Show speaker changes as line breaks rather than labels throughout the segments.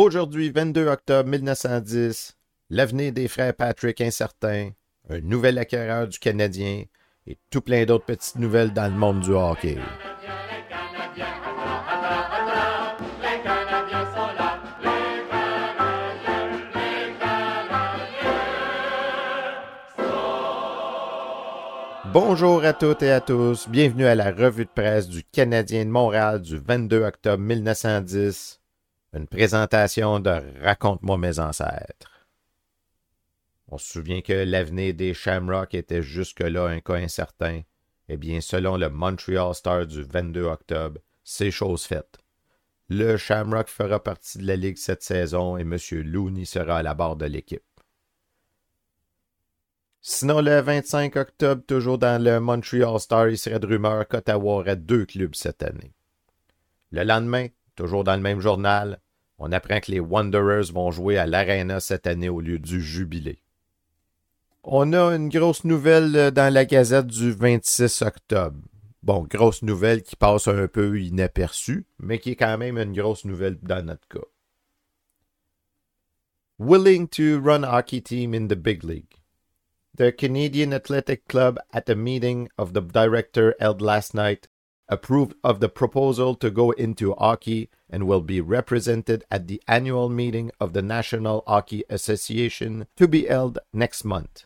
Aujourd'hui, 22 octobre 1910, l'avenir des frères Patrick incertain, un nouvel acquéreur du Canadien et tout plein d'autres petites nouvelles dans le monde du hockey. Bonjour à toutes et à tous, bienvenue à la revue de presse du Canadien de Montréal du 22 octobre 1910, une présentation de Raconte-moi mes ancêtres. On se souvient que l'avenir des Shamrock était jusque-là un cas incertain. Eh bien, selon le Montreal Star du 22 octobre, c'est chose faite. Le Shamrock fera partie de la Ligue cette saison et M. Looney sera à la barre de l'équipe. Sinon, le 25 octobre, toujours dans le Montreal Star, il serait de rumeur qu'Ottawa aurait deux clubs cette année. Le lendemain, toujours dans le même journal, on apprend que les Wanderers vont jouer à l'Arena cette année au lieu du Jubilé. On a une grosse nouvelle dans la Gazette du 26 octobre. Bon, grosse nouvelle qui passe un peu inaperçue, mais qui est quand même une grosse nouvelle dans notre cas. Willing to run hockey team in the big league. The Canadian Athletic Club, at a meeting of the director held last night, approved of the proposal to go into hockey and will be represented at the annual meeting of the National Hockey Association to be held next month.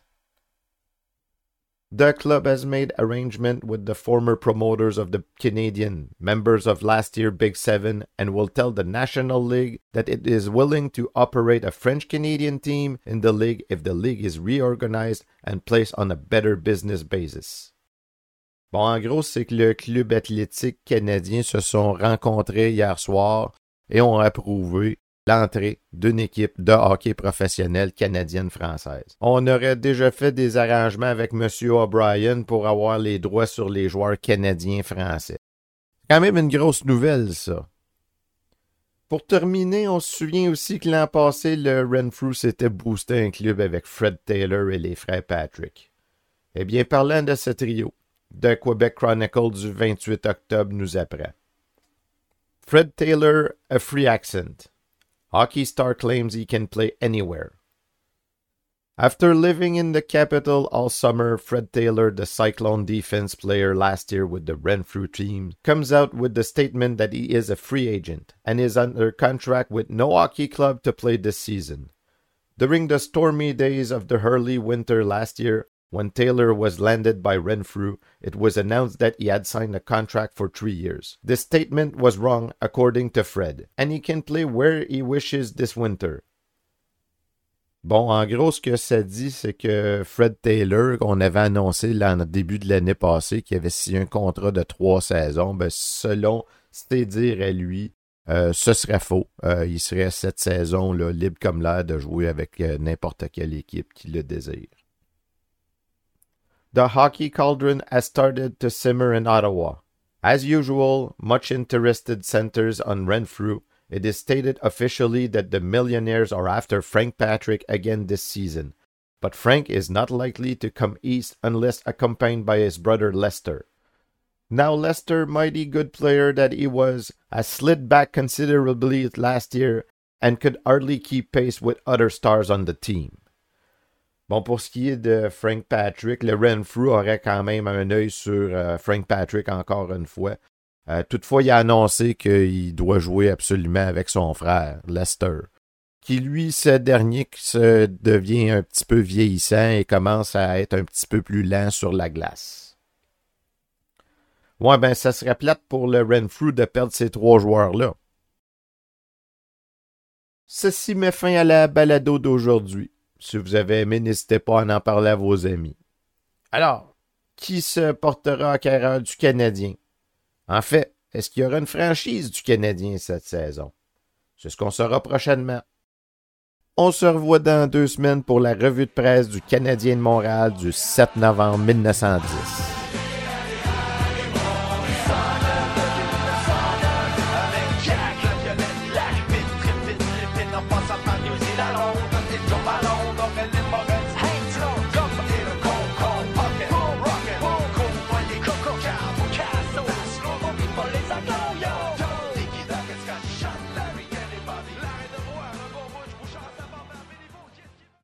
The club has made arrangement with the former promoters of the Canadian, members of last year Big Seven, and will tell the National League that it is willing to operate a French Canadian team in the league if the league is reorganized and placed on a better business basis. Bon, en gros, c'est que le club athlétique canadien se sont rencontrés hier soir et ont approuvé l'entrée d'une équipe de hockey professionnelle canadienne-française. On aurait déjà fait des arrangements avec M. O'Brien pour avoir les droits sur les joueurs canadiens-français. Quand même une grosse nouvelle, ça. Pour terminer, on se souvient aussi que l'an passé, le Renfrew s'était boosté un club avec Fred Taylor et les frères Patrick. Eh bien, parlant de ce trio, The Quebec Chronicle du 28 octobre nous apprend. Fred Taylor, a free accent. Hockey Star claims he can play anywhere. After living in the capital all summer, Fred Taylor, the Cyclone defense player last year with the Renfrew team, comes out with the statement that he is a free agent and is under contract with no hockey club to play this season. During the stormy days of the early winter last year, when Taylor was landed by Renfrew, it was announced that he had signed a contract for three years. This statement was wrong, according to Fred, and he can play where he wishes this winter. Bon, en gros, ce que ça dit, c'est que Fred Taylor, qu'on avait annoncé là, en début de l'année passée, qui avait signé un contrat de trois saisons, ben, selon ses dires à lui, euh, ce serait faux. Euh, il serait cette saison-là libre comme l'air de jouer avec euh, n'importe quelle équipe qui le désire. The hockey cauldron has started to simmer in Ottawa. As usual, much interested centers on Renfrew. It is stated officially that the millionaires are after Frank Patrick again this season, but Frank is not likely to come east unless accompanied by his brother Lester. Now Lester, mighty good player that he was, has slid back considerably last year and could hardly keep pace with other stars on the team. Bon, pour ce qui est de Frank Patrick, le Renfrew aurait quand même un œil sur euh, Frank Patrick encore une fois. Euh, toutefois, il a annoncé qu'il doit jouer absolument avec son frère, Lester, qui lui, ce dernier, se devient un petit peu vieillissant et commence à être un petit peu plus lent sur la glace. Ouais, ben, ça serait plate pour le Renfrew de perdre ces trois joueurs-là. Ceci met fin à la balado d'aujourd'hui. Si vous avez aimé, n'hésitez pas à en parler à vos amis. Alors, qui se portera acquéreur du Canadien? En fait, est-ce qu'il y aura une franchise du Canadien cette saison? C'est ce qu'on saura prochainement. On se revoit dans deux semaines pour la revue de presse du Canadien de Montréal du 7 novembre 1910.